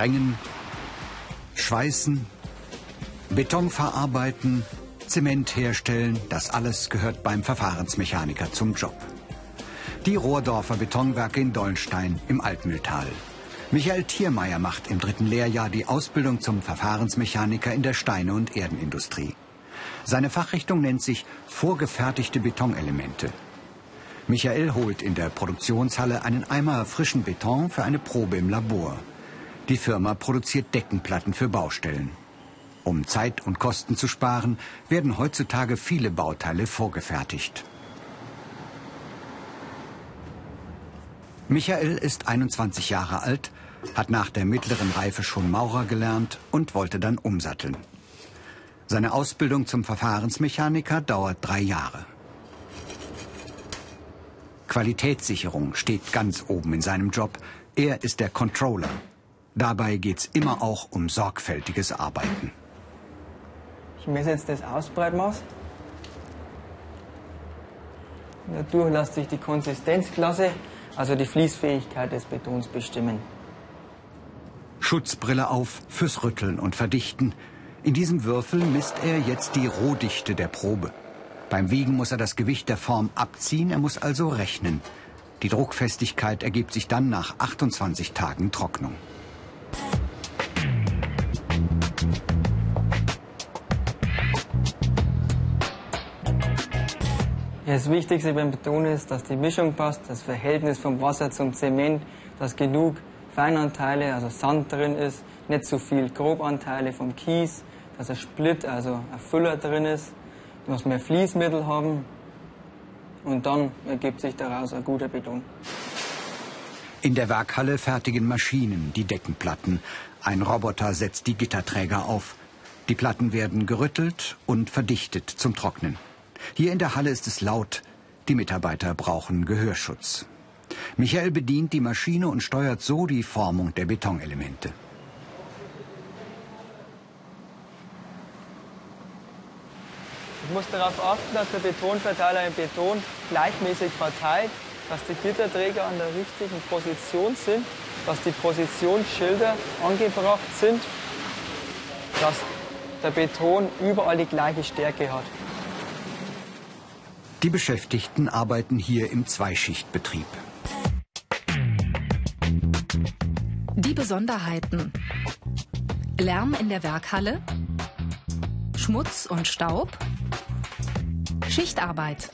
Sprengen, Schweißen, Beton verarbeiten, Zement herstellen, das alles gehört beim Verfahrensmechaniker zum Job. Die Rohrdorfer Betonwerke in Dollenstein im Altmühltal. Michael Thiermeier macht im dritten Lehrjahr die Ausbildung zum Verfahrensmechaniker in der Steine- und Erdenindustrie. Seine Fachrichtung nennt sich vorgefertigte Betonelemente. Michael holt in der Produktionshalle einen Eimer frischen Beton für eine Probe im Labor. Die Firma produziert Deckenplatten für Baustellen. Um Zeit und Kosten zu sparen, werden heutzutage viele Bauteile vorgefertigt. Michael ist 21 Jahre alt, hat nach der mittleren Reife schon Maurer gelernt und wollte dann umsatteln. Seine Ausbildung zum Verfahrensmechaniker dauert drei Jahre. Qualitätssicherung steht ganz oben in seinem Job. Er ist der Controller. Dabei geht es immer auch um sorgfältiges Arbeiten. Ich messe jetzt das Ausbreitmaß. Dadurch lässt sich die Konsistenzklasse also die Fließfähigkeit des Betons bestimmen. Schutzbrille auf fürs Rütteln und Verdichten. In diesem Würfel misst er jetzt die Rohdichte der Probe. Beim Wiegen muss er das Gewicht der Form abziehen, er muss also rechnen. Die Druckfestigkeit ergibt sich dann nach 28 Tagen Trocknung. Das Wichtigste beim Beton ist, dass die Mischung passt, das Verhältnis vom Wasser zum Zement, dass genug Feinanteile, also Sand drin ist, nicht zu viel Grobanteile vom Kies, dass ein Split, also ein Füller drin ist, dass wir Fließmittel haben und dann ergibt sich daraus ein guter Beton. In der Werkhalle fertigen Maschinen die Deckenplatten. Ein Roboter setzt die Gitterträger auf. Die Platten werden gerüttelt und verdichtet zum Trocknen. Hier in der Halle ist es laut. Die Mitarbeiter brauchen Gehörschutz. Michael bedient die Maschine und steuert so die Formung der Betonelemente. Ich muss darauf achten, dass der Betonverteiler im Beton gleichmäßig verteilt, dass die Gitterträger an der richtigen Position sind, dass die Positionsschilder angebracht sind, dass der Beton überall die gleiche Stärke hat. Die Beschäftigten arbeiten hier im Zweischichtbetrieb. Die Besonderheiten. Lärm in der Werkhalle, Schmutz und Staub, Schichtarbeit.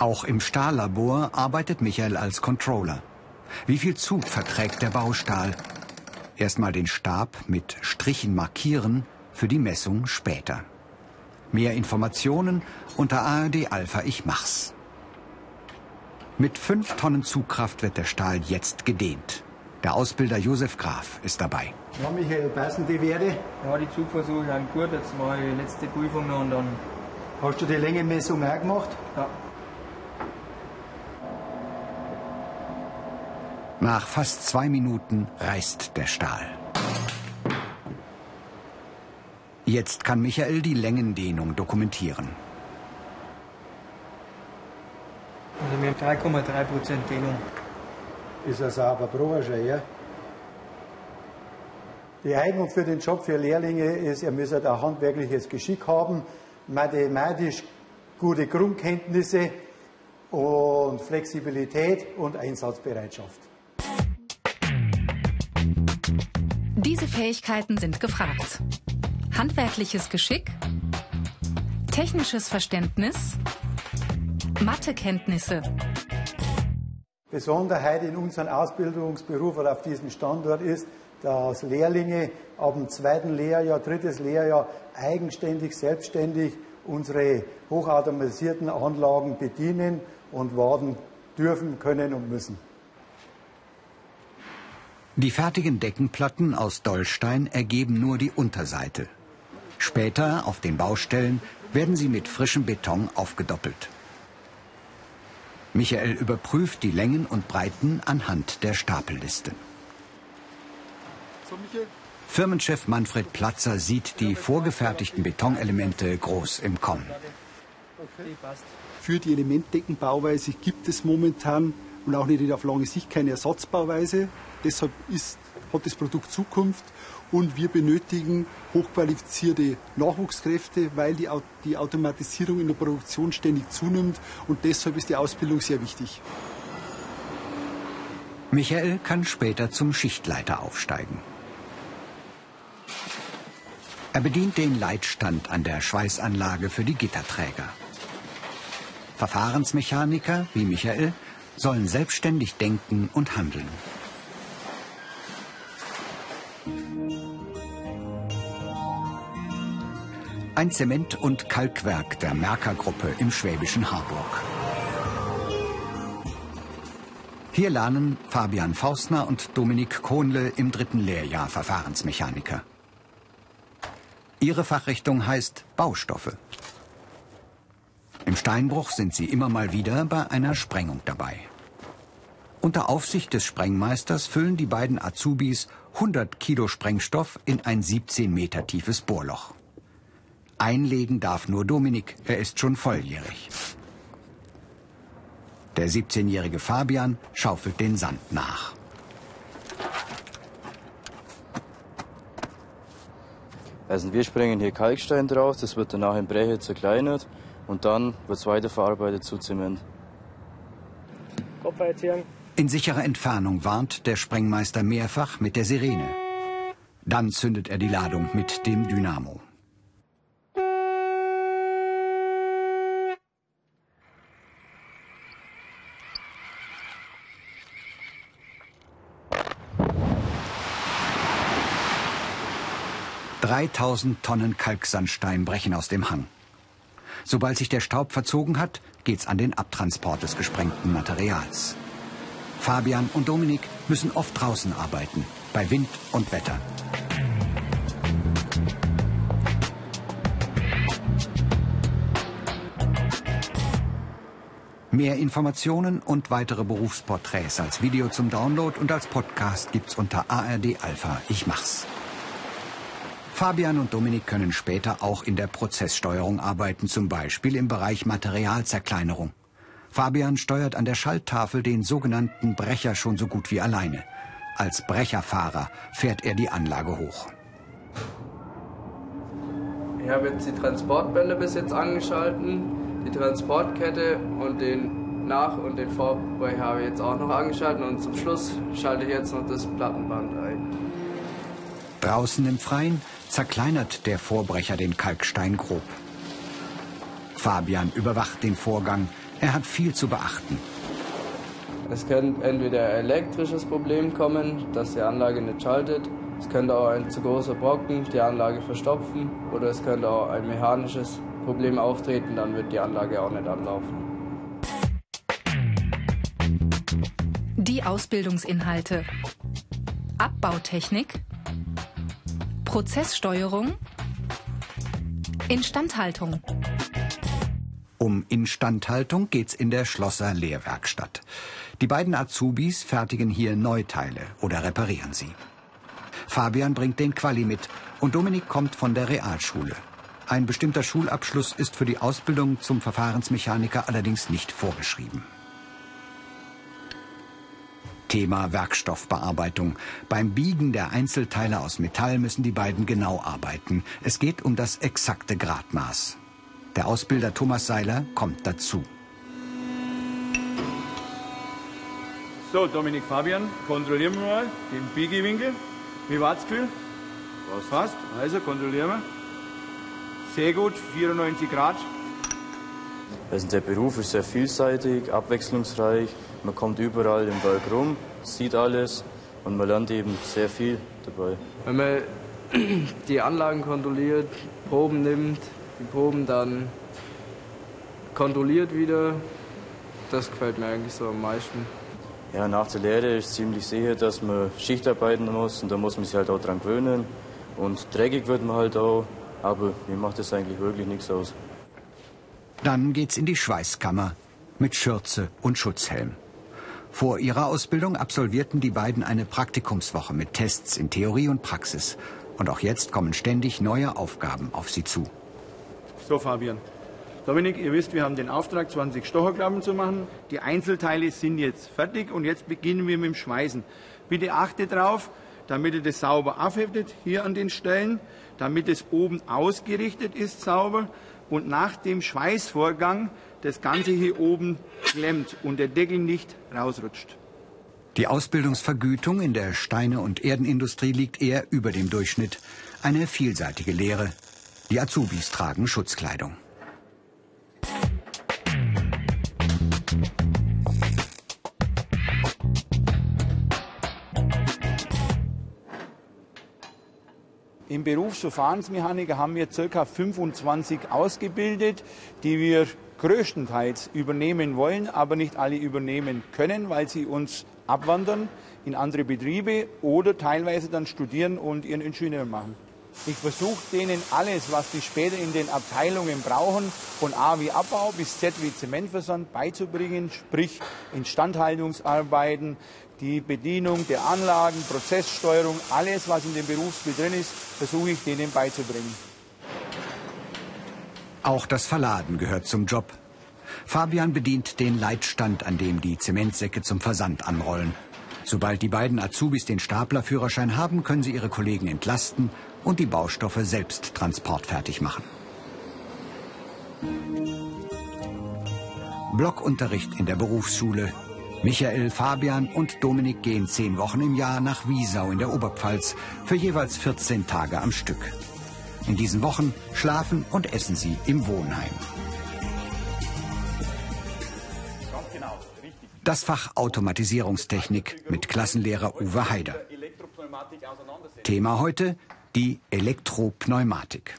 Auch im Stahllabor arbeitet Michael als Controller. Wie viel Zug verträgt der Baustahl? Erstmal den Stab mit Strichen markieren, für die Messung später. Mehr Informationen unter ARD Alpha Ich Mach's. Mit fünf Tonnen Zugkraft wird der Stahl jetzt gedehnt. Der Ausbilder Josef Graf ist dabei. Ja, Michael, passen die Werte? Ja, die Zugversuche sind gut. Jetzt mache ich die letzte Prüfung noch und dann. Hast du die Längenmessung auch gemacht? Ja. Nach fast zwei Minuten reißt der Stahl. Jetzt kann Michael die Längendehnung dokumentieren. Also wir haben 3,3 Prozent Dehnung. Ist ein sauber Proberscher, ja? Die Eignung für den Job für Lehrlinge ist, er muss ein handwerkliches Geschick haben, mathematisch gute Grundkenntnisse und Flexibilität und Einsatzbereitschaft. Diese Fähigkeiten sind gefragt. Handwerkliches Geschick, technisches Verständnis, Mathekenntnisse. Besonderheit in unserem Ausbildungsberuf oder auf diesem Standort ist, dass Lehrlinge ab dem zweiten Lehrjahr, drittes Lehrjahr eigenständig, selbstständig unsere hochautomatisierten Anlagen bedienen und warten dürfen, können und müssen. Die fertigen Deckenplatten aus Dollstein ergeben nur die Unterseite. Später auf den Baustellen werden sie mit frischem Beton aufgedoppelt. Michael überprüft die Längen und Breiten anhand der Stapelliste. Firmenchef Manfred Platzer sieht die vorgefertigten Betonelemente groß im Kommen. Für die Elementdeckenbauweise gibt es momentan und auch nicht auf lange Sicht keine Ersatzbauweise. Deshalb ist, hat das Produkt Zukunft und wir benötigen hochqualifizierte Nachwuchskräfte, weil die, die Automatisierung in der Produktion ständig zunimmt und deshalb ist die Ausbildung sehr wichtig. Michael kann später zum Schichtleiter aufsteigen. Er bedient den Leitstand an der Schweißanlage für die Gitterträger. Verfahrensmechaniker wie Michael sollen selbstständig denken und handeln. Ein Zement- und Kalkwerk der Merker-Gruppe im schwäbischen Harburg. Hier lernen Fabian Faustner und Dominik Kohnle im dritten Lehrjahr Verfahrensmechaniker. Ihre Fachrichtung heißt Baustoffe. Im Steinbruch sind sie immer mal wieder bei einer Sprengung dabei. Unter Aufsicht des Sprengmeisters füllen die beiden Azubis 100 Kilo Sprengstoff in ein 17 Meter tiefes Bohrloch. Einlegen darf nur Dominik, er ist schon volljährig. Der 17-jährige Fabian schaufelt den Sand nach. Also wir sprengen hier Kalkstein drauf, das wird danach in Breche zerkleinert und dann wird es weiterverarbeitet zu Zement. In sicherer Entfernung warnt der Sprengmeister mehrfach mit der Sirene. Dann zündet er die Ladung mit dem Dynamo. 3000 Tonnen Kalksandstein brechen aus dem Hang. Sobald sich der Staub verzogen hat, geht's an den Abtransport des gesprengten Materials. Fabian und Dominik müssen oft draußen arbeiten, bei Wind und Wetter. Mehr Informationen und weitere Berufsporträts als Video zum Download und als Podcast gibt's unter ARD Alpha. Ich mach's. Fabian und Dominik können später auch in der Prozesssteuerung arbeiten, zum Beispiel im Bereich Materialzerkleinerung. Fabian steuert an der Schalttafel den sogenannten Brecher schon so gut wie alleine. Als Brecherfahrer fährt er die Anlage hoch. Ich habe jetzt die Transportbälle bis jetzt angeschalten, die Transportkette und den Nach- und den Vorbrecher habe ich jetzt auch noch angeschaltet und zum Schluss schalte ich jetzt noch das Plattenband ein. Draußen im Freien zerkleinert der Vorbrecher den Kalkstein grob. Fabian überwacht den Vorgang. Er hat viel zu beachten. Es könnte entweder ein elektrisches Problem kommen, dass die Anlage nicht schaltet. Es könnte auch ein zu großer Brocken die Anlage verstopfen. Oder es könnte auch ein mechanisches Problem auftreten, dann wird die Anlage auch nicht anlaufen. Die Ausbildungsinhalte. Abbautechnik, Prozesssteuerung, Instandhaltung. Um Instandhaltung geht's in der Schlosser Lehrwerkstatt. Die beiden Azubis fertigen hier Neuteile oder reparieren sie. Fabian bringt den Quali mit und Dominik kommt von der Realschule. Ein bestimmter Schulabschluss ist für die Ausbildung zum Verfahrensmechaniker allerdings nicht vorgeschrieben. Thema Werkstoffbearbeitung. Beim Biegen der Einzelteile aus Metall müssen die beiden genau arbeiten. Es geht um das exakte Gradmaß. Der Ausbilder Thomas Seiler kommt dazu. So, Dominik Fabian, kontrollieren wir mal den Biegewinkel. Wie war das Gefühl? Was fast. Also kontrollieren wir. Sehr gut, 94 Grad. Also der Beruf ist sehr vielseitig, abwechslungsreich. Man kommt überall im Werk rum, sieht alles und man lernt eben sehr viel dabei. Wenn man die Anlagen kontrolliert, Proben nimmt, die Proben dann kontrolliert wieder, das gefällt mir eigentlich so am meisten. Ja, nach der Lehre ist ziemlich sicher, dass man Schicht arbeiten muss und da muss man sich halt auch dran gewöhnen. Und dreckig wird man halt auch, aber mir macht das eigentlich wirklich nichts aus. Dann geht's in die Schweißkammer mit Schürze und Schutzhelm. Vor ihrer Ausbildung absolvierten die beiden eine Praktikumswoche mit Tests in Theorie und Praxis. Und auch jetzt kommen ständig neue Aufgaben auf sie zu. So, Fabian. Dominik, ihr wisst, wir haben den Auftrag, 20 Stocherklappen zu machen. Die Einzelteile sind jetzt fertig und jetzt beginnen wir mit dem Schweißen. Bitte achte darauf, damit ihr das sauber aufheftet, hier an den Stellen, damit es oben ausgerichtet ist sauber und nach dem Schweißvorgang das Ganze hier oben klemmt und der Deckel nicht rausrutscht. Die Ausbildungsvergütung in der Steine- und Erdenindustrie liegt eher über dem Durchschnitt. Eine vielseitige Lehre. Die Azubis tragen Schutzkleidung. Im Berufsverfahrensmechaniker haben wir ca. 25 ausgebildet, die wir größtenteils übernehmen wollen, aber nicht alle übernehmen können, weil sie uns abwandern in andere Betriebe oder teilweise dann studieren und ihren Ingenieur machen. Ich versuche denen alles, was die später in den Abteilungen brauchen, von A wie Abbau bis Z wie Zementversand beizubringen, sprich Instandhaltungsarbeiten, die Bedienung der Anlagen, Prozesssteuerung, alles, was in dem Berufsbild drin ist, versuche ich denen beizubringen. Auch das Verladen gehört zum Job. Fabian bedient den Leitstand, an dem die Zementsäcke zum Versand anrollen. Sobald die beiden Azubis den Staplerführerschein haben, können sie ihre Kollegen entlasten und die Baustoffe selbst transportfertig machen. Blockunterricht in der Berufsschule. Michael, Fabian und Dominik gehen zehn Wochen im Jahr nach Wiesau in der Oberpfalz für jeweils 14 Tage am Stück. In diesen Wochen schlafen und essen sie im Wohnheim. Das Fach Automatisierungstechnik mit Klassenlehrer Uwe Haider. Thema heute die Elektropneumatik.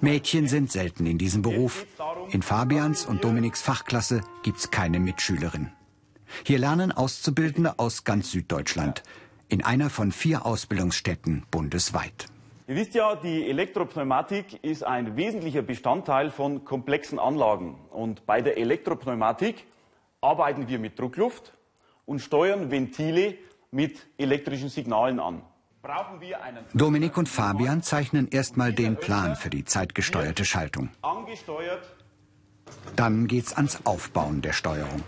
Mädchen sind selten in diesem Beruf. In Fabians und Dominiks Fachklasse gibt's keine Mitschülerin. Hier lernen Auszubildende aus ganz Süddeutschland in einer von vier Ausbildungsstätten bundesweit. Ihr wisst ja, die Elektropneumatik ist ein wesentlicher Bestandteil von komplexen Anlagen. Und bei der Elektropneumatik arbeiten wir mit Druckluft und steuern Ventile mit elektrischen Signalen an. Dominik und Fabian zeichnen erstmal den Plan für die zeitgesteuerte Schaltung. Dann geht's ans Aufbauen der Steuerung.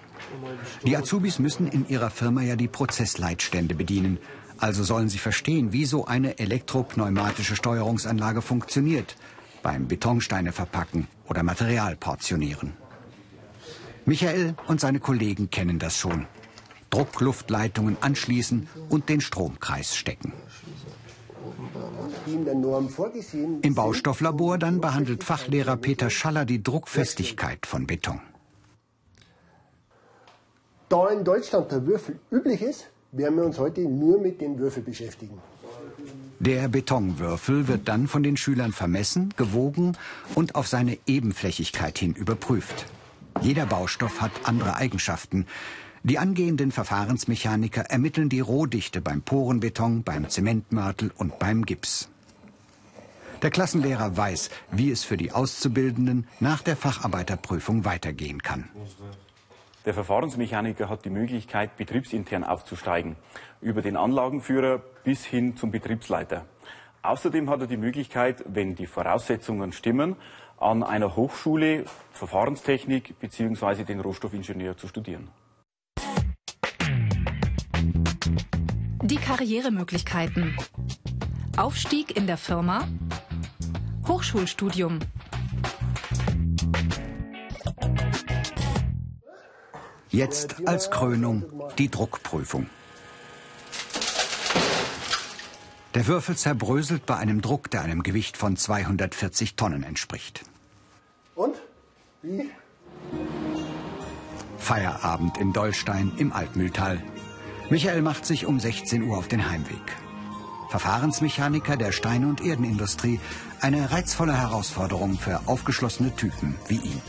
Die Azubis müssen in ihrer Firma ja die Prozessleitstände bedienen. Also sollen sie verstehen, wie so eine elektropneumatische Steuerungsanlage funktioniert. Beim Betonsteine verpacken oder Material portionieren. Michael und seine Kollegen kennen das schon. Druckluftleitungen anschließen und den Stromkreis stecken. Im Baustofflabor dann behandelt Fachlehrer Peter Schaller die Druckfestigkeit von Beton. Da in Deutschland der Würfel üblich ist, werden wir uns heute nur mit dem Würfel beschäftigen. Der Betonwürfel wird dann von den Schülern vermessen, gewogen und auf seine Ebenflächigkeit hin überprüft. Jeder Baustoff hat andere Eigenschaften. Die angehenden Verfahrensmechaniker ermitteln die Rohdichte beim Porenbeton, beim Zementmörtel und beim Gips. Der Klassenlehrer weiß, wie es für die Auszubildenden nach der Facharbeiterprüfung weitergehen kann. Der Verfahrensmechaniker hat die Möglichkeit, betriebsintern aufzusteigen, über den Anlagenführer bis hin zum Betriebsleiter. Außerdem hat er die Möglichkeit, wenn die Voraussetzungen stimmen, an einer Hochschule Verfahrenstechnik bzw. den Rohstoffingenieur zu studieren. Die Karrieremöglichkeiten. Aufstieg in der Firma. Hochschulstudium. Jetzt als Krönung die Druckprüfung. Der Würfel zerbröselt bei einem Druck, der einem Gewicht von 240 Tonnen entspricht. Und? Wie? Feierabend in Dollstein im Altmühltal. Michael macht sich um 16 Uhr auf den Heimweg. Verfahrensmechaniker der Steine- und Erdenindustrie. Eine reizvolle Herausforderung für aufgeschlossene Typen wie ihn.